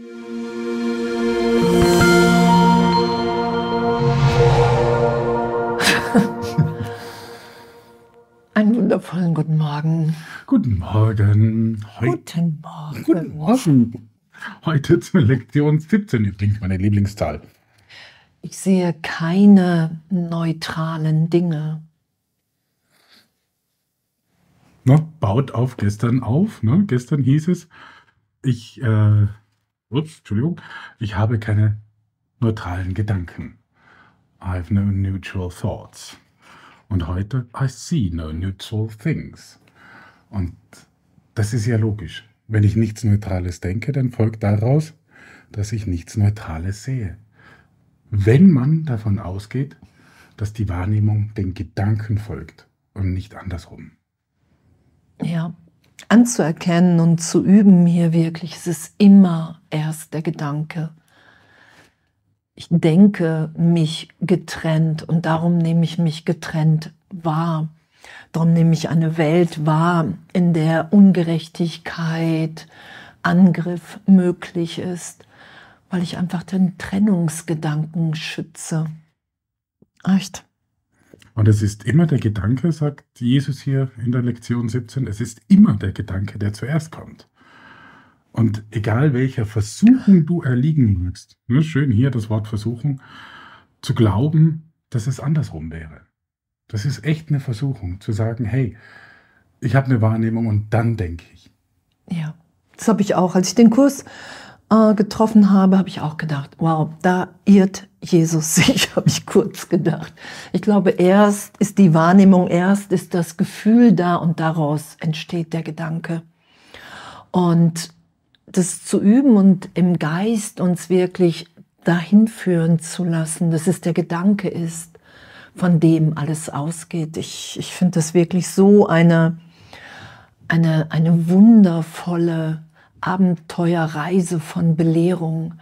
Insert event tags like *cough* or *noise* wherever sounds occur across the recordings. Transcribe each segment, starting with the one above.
*laughs* Einen wundervollen guten Morgen. Guten Morgen. Heu guten Morgen. Guten Morgen. Heute zur Lektion 17 übrigens meine Lieblingszahl. Ich sehe keine neutralen Dinge. Ne, baut auf gestern auf. Ne? Gestern hieß es, ich, äh, ups, Entschuldigung, ich habe keine neutralen Gedanken. I have no neutral thoughts. Und heute, I see no neutral things. Und das ist ja logisch. Wenn ich nichts Neutrales denke, dann folgt daraus, dass ich nichts Neutrales sehe. Wenn man davon ausgeht, dass die Wahrnehmung den Gedanken folgt und nicht andersrum. Ja, anzuerkennen und zu üben hier wirklich, es ist immer erst der Gedanke. Ich denke mich getrennt und darum nehme ich mich getrennt wahr. Darum nehme ich eine Welt wahr, in der Ungerechtigkeit, Angriff möglich ist, weil ich einfach den Trennungsgedanken schütze. Echt. Und es ist immer der Gedanke, sagt Jesus hier in der Lektion 17, es ist immer der Gedanke, der zuerst kommt. Und egal welcher Versuchung du erliegen magst, ne, schön hier das Wort Versuchung, zu glauben, dass es andersrum wäre. Das ist echt eine Versuchung, zu sagen, hey, ich habe eine Wahrnehmung und dann denke ich. Ja, das habe ich auch. Als ich den Kurs äh, getroffen habe, habe ich auch gedacht, wow, da irrt Jesus *laughs* sich, habe ich kurz gedacht. Ich glaube, erst ist die Wahrnehmung, erst ist das Gefühl da und daraus entsteht der Gedanke. Und das zu üben und im Geist uns wirklich dahin führen zu lassen, dass es der Gedanke ist, von dem alles ausgeht. Ich, ich finde das wirklich so eine, eine, eine wundervolle Abenteuerreise von Belehrung.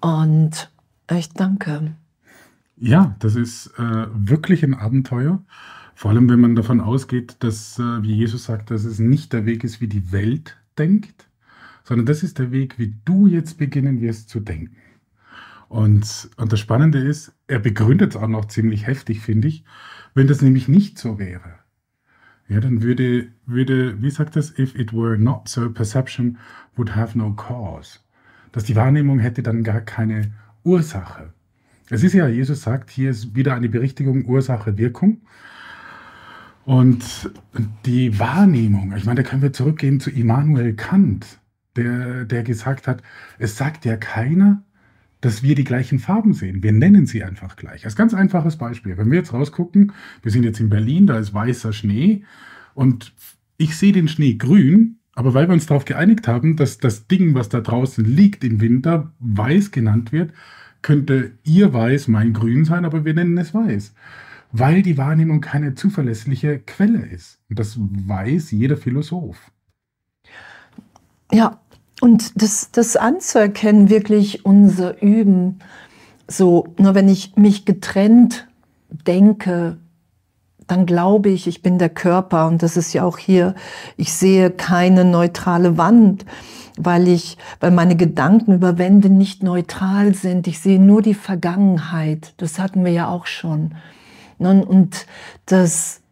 Und ich danke. Ja, das ist äh, wirklich ein Abenteuer. Vor allem, wenn man davon ausgeht, dass, äh, wie Jesus sagt, dass es nicht der Weg ist, wie die Welt denkt, sondern das ist der Weg, wie du jetzt beginnen wirst zu denken. Und, und das Spannende ist, er begründet es auch noch ziemlich heftig, finde ich. Wenn das nämlich nicht so wäre, ja, dann würde, würde, wie sagt das, if it were not so, perception would have no cause. Dass die Wahrnehmung hätte dann gar keine Ursache. Es ist ja, Jesus sagt, hier ist wieder eine Berichtigung Ursache, Wirkung. Und die Wahrnehmung, ich meine, da können wir zurückgehen zu Immanuel Kant, der, der gesagt hat, es sagt ja keiner, dass wir die gleichen Farben sehen. Wir nennen sie einfach gleich. Als ganz einfaches Beispiel. Wenn wir jetzt rausgucken, wir sind jetzt in Berlin, da ist weißer Schnee und ich sehe den Schnee grün, aber weil wir uns darauf geeinigt haben, dass das Ding, was da draußen liegt im Winter, weiß genannt wird, könnte ihr weiß mein grün sein, aber wir nennen es weiß. Weil die Wahrnehmung keine zuverlässliche Quelle ist. Und das weiß jeder Philosoph. Ja, und das, das anzuerkennen, wirklich unser Üben, so, nur wenn ich mich getrennt denke, dann glaube ich, ich bin der Körper und das ist ja auch hier, ich sehe keine neutrale Wand, weil ich, weil meine Gedanken über Wände nicht neutral sind. Ich sehe nur die Vergangenheit. Das hatten wir ja auch schon. Und dass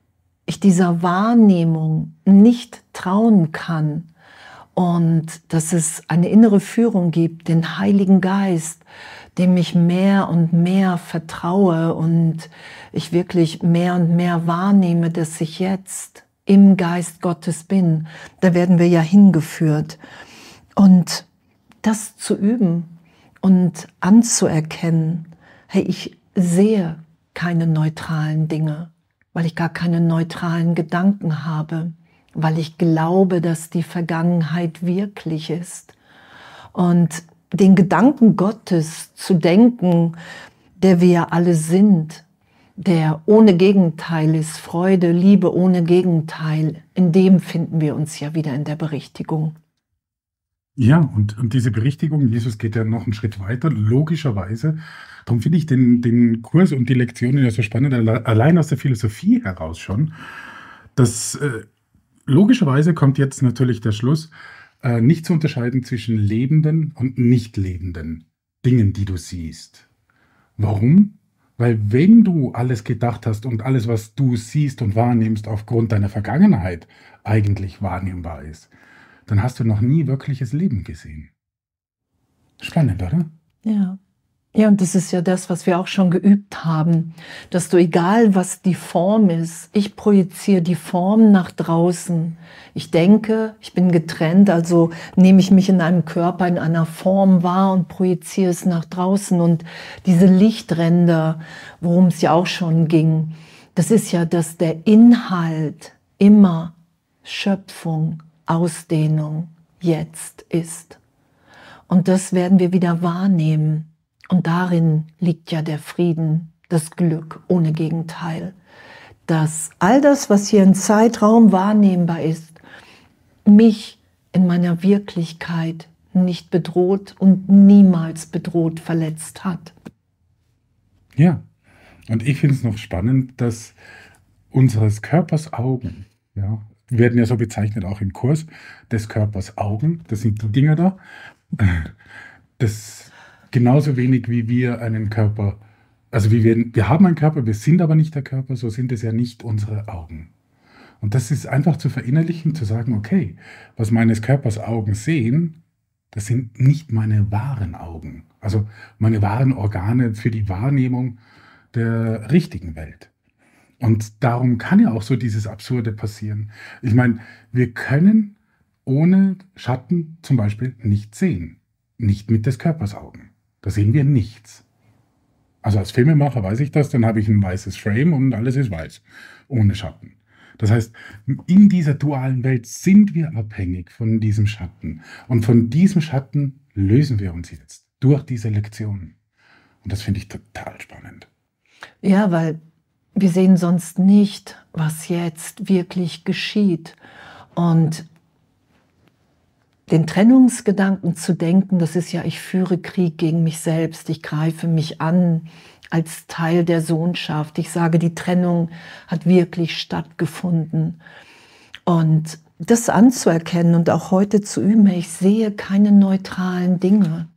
ich dieser Wahrnehmung nicht trauen kann, und dass es eine innere Führung gibt, den Heiligen Geist, dem ich mehr und mehr vertraue und ich wirklich mehr und mehr wahrnehme, dass ich jetzt im Geist Gottes bin. Da werden wir ja hingeführt. Und das zu üben und anzuerkennen, hey, ich sehe keine neutralen Dinge, weil ich gar keine neutralen Gedanken habe weil ich glaube, dass die Vergangenheit wirklich ist. Und den Gedanken Gottes zu denken, der wir alle sind, der ohne Gegenteil ist, Freude, Liebe ohne Gegenteil, in dem finden wir uns ja wieder in der Berichtigung. Ja, und, und diese Berichtigung, Jesus geht ja noch einen Schritt weiter, logischerweise. Darum finde ich den, den Kurs und die Lektionen ja so spannend, allein aus der Philosophie heraus schon, dass äh, logischerweise kommt jetzt natürlich der Schluss, äh, nicht zu unterscheiden zwischen lebenden und nicht lebenden Dingen, die du siehst. Warum? Weil wenn du alles gedacht hast und alles, was du siehst und wahrnimmst, aufgrund deiner Vergangenheit eigentlich wahrnehmbar ist, dann hast du noch nie wirkliches Leben gesehen. Spannend, oder? Ja. Ja, und das ist ja das, was wir auch schon geübt haben, dass du, egal was die Form ist, ich projiziere die Form nach draußen. Ich denke, ich bin getrennt, also nehme ich mich in einem Körper, in einer Form wahr und projiziere es nach draußen. Und diese Lichtränder, worum es ja auch schon ging, das ist ja, dass der Inhalt immer Schöpfung, Ausdehnung jetzt ist. Und das werden wir wieder wahrnehmen. Und darin liegt ja der Frieden, das Glück ohne Gegenteil. Dass all das, was hier im Zeitraum wahrnehmbar ist, mich in meiner Wirklichkeit nicht bedroht und niemals bedroht verletzt hat. Ja, und ich finde es noch spannend, dass unseres Körpers Augen, ja, werden ja so bezeichnet auch im Kurs, des Körpers Augen, das sind die Dinger da, das genauso wenig wie wir einen Körper, also wie wir, wir haben einen Körper, wir sind aber nicht der Körper, so sind es ja nicht unsere Augen. Und das ist einfach zu verinnerlichen, zu sagen, okay, was meines Körpers Augen sehen, das sind nicht meine wahren Augen, also meine wahren Organe für die Wahrnehmung der richtigen Welt. Und darum kann ja auch so dieses Absurde passieren. Ich meine, wir können ohne Schatten zum Beispiel nicht sehen. Nicht mit des Körpers Augen. Da sehen wir nichts. Also als Filmemacher weiß ich das, dann habe ich ein weißes Frame und alles ist weiß, ohne Schatten. Das heißt, in dieser dualen Welt sind wir abhängig von diesem Schatten. Und von diesem Schatten lösen wir uns jetzt durch diese Lektionen. Und das finde ich total spannend. Ja, weil wir sehen sonst nicht, was jetzt wirklich geschieht. Und den Trennungsgedanken zu denken, das ist ja, ich führe Krieg gegen mich selbst, ich greife mich an als Teil der Sohnschaft. Ich sage, die Trennung hat wirklich stattgefunden. Und das anzuerkennen und auch heute zu üben, ich sehe keine neutralen Dinge,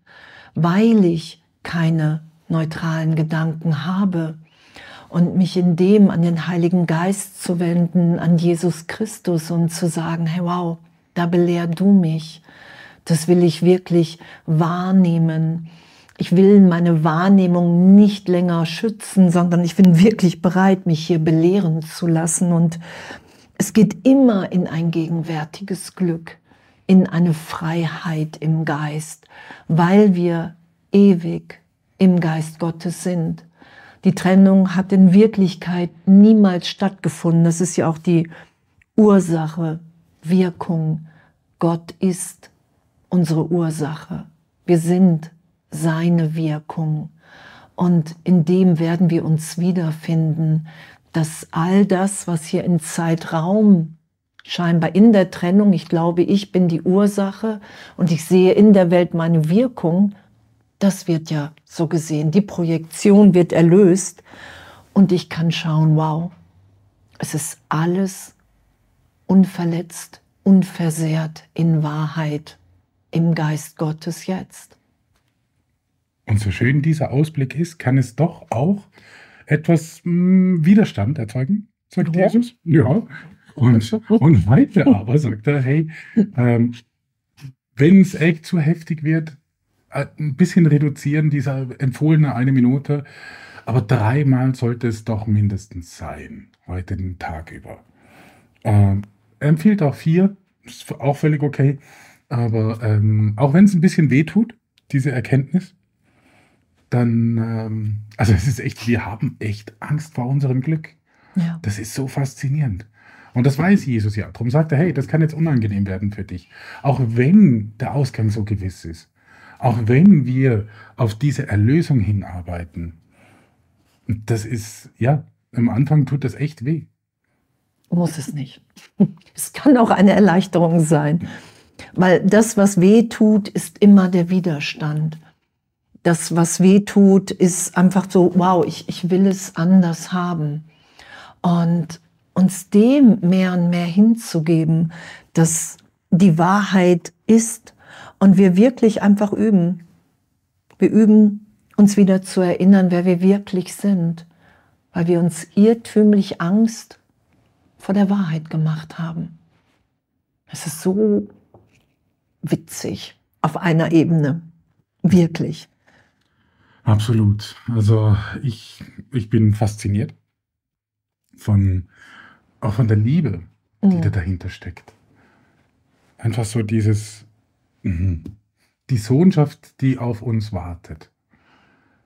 weil ich keine neutralen Gedanken habe. Und mich in dem an den Heiligen Geist zu wenden, an Jesus Christus und zu sagen, hey wow, da belehr du mich. Das will ich wirklich wahrnehmen. Ich will meine Wahrnehmung nicht länger schützen, sondern ich bin wirklich bereit, mich hier belehren zu lassen. Und es geht immer in ein gegenwärtiges Glück, in eine Freiheit im Geist, weil wir ewig im Geist Gottes sind. Die Trennung hat in Wirklichkeit niemals stattgefunden. Das ist ja auch die Ursache Wirkung. Gott ist unsere Ursache. Wir sind seine Wirkung. Und in dem werden wir uns wiederfinden, dass all das, was hier in Zeitraum scheinbar in der Trennung, ich glaube, ich bin die Ursache und ich sehe in der Welt meine Wirkung, das wird ja so gesehen, die Projektion wird erlöst und ich kann schauen, wow, es ist alles unverletzt, unversehrt in Wahrheit im Geist Gottes jetzt. Und so schön dieser Ausblick ist, kann es doch auch etwas mh, hm, Widerstand erzeugen, sagt ja. Jesus. Ja. Und, und weiter aber sagt er, hey, ähm, wenn es echt zu heftig wird, äh, ein bisschen reduzieren, dieser empfohlene eine Minute, aber dreimal sollte es doch mindestens sein, heute den Tag über. Ähm, empfiehlt auch vier, ist auch völlig okay. Aber ähm, auch wenn es ein bisschen wehtut, diese Erkenntnis, dann, ähm, also es ist echt, wir haben echt Angst vor unserem Glück. Ja. Das ist so faszinierend. Und das weiß Jesus ja. Darum sagt er, hey, das kann jetzt unangenehm werden für dich. Auch wenn der Ausgang so gewiss ist. Auch wenn wir auf diese Erlösung hinarbeiten. Das ist, ja, am Anfang tut das echt weh. Muss es nicht. *laughs* Es kann auch eine Erleichterung sein, weil das, was weh tut, ist immer der Widerstand. Das, was weh tut, ist einfach so, wow, ich, ich will es anders haben. Und uns dem mehr und mehr hinzugeben, dass die Wahrheit ist und wir wirklich einfach üben. Wir üben, uns wieder zu erinnern, wer wir wirklich sind, weil wir uns irrtümlich Angst vor der Wahrheit gemacht haben. Es ist so witzig auf einer Ebene. Wirklich. Absolut. Also ich, ich bin fasziniert von, auch von der Liebe, die Mhm. da dahinter steckt. Einfach so dieses, mhm, die Sohnschaft, die auf uns wartet.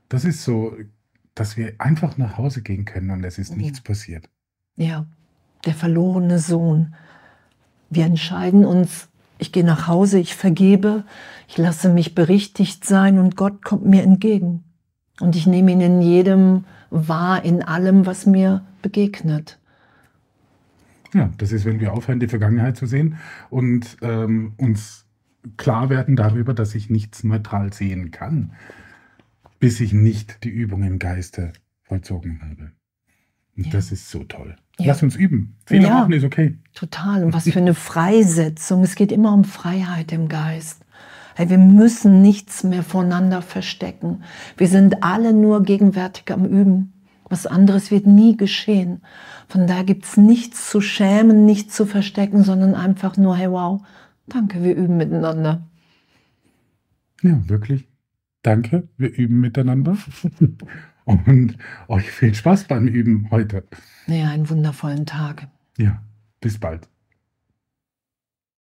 Das ist so, dass wir einfach nach Hause gehen können und es ist Mhm. nichts passiert. Ja, der verlorene Sohn. Wir entscheiden uns, ich gehe nach Hause, ich vergebe, ich lasse mich berichtigt sein und Gott kommt mir entgegen. Und ich nehme ihn in jedem wahr, in allem, was mir begegnet. Ja, das ist, wenn wir aufhören, die Vergangenheit zu sehen und ähm, uns klar werden darüber, dass ich nichts neutral sehen kann, bis ich nicht die Übung im Geiste vollzogen habe. Und Ja. das ist so toll. Ja. Lass uns üben. Fehler Ja. machen ist okay. Total. Und was *laughs* für eine Freisetzung. Es geht immer um Freiheit im Geist. Hey, wir müssen nichts mehr voneinander verstecken. Wir sind alle nur gegenwärtig am Üben. Was anderes wird nie geschehen. Von daher gibt es nichts zu schämen, nichts zu verstecken, sondern einfach nur, hey wow, danke, wir üben miteinander. Ja, wirklich. Danke. Wir üben miteinander. *laughs* und euch viel Spaß beim Üben heute. Ja, einen wundervollen Tag. Ja, bis bald.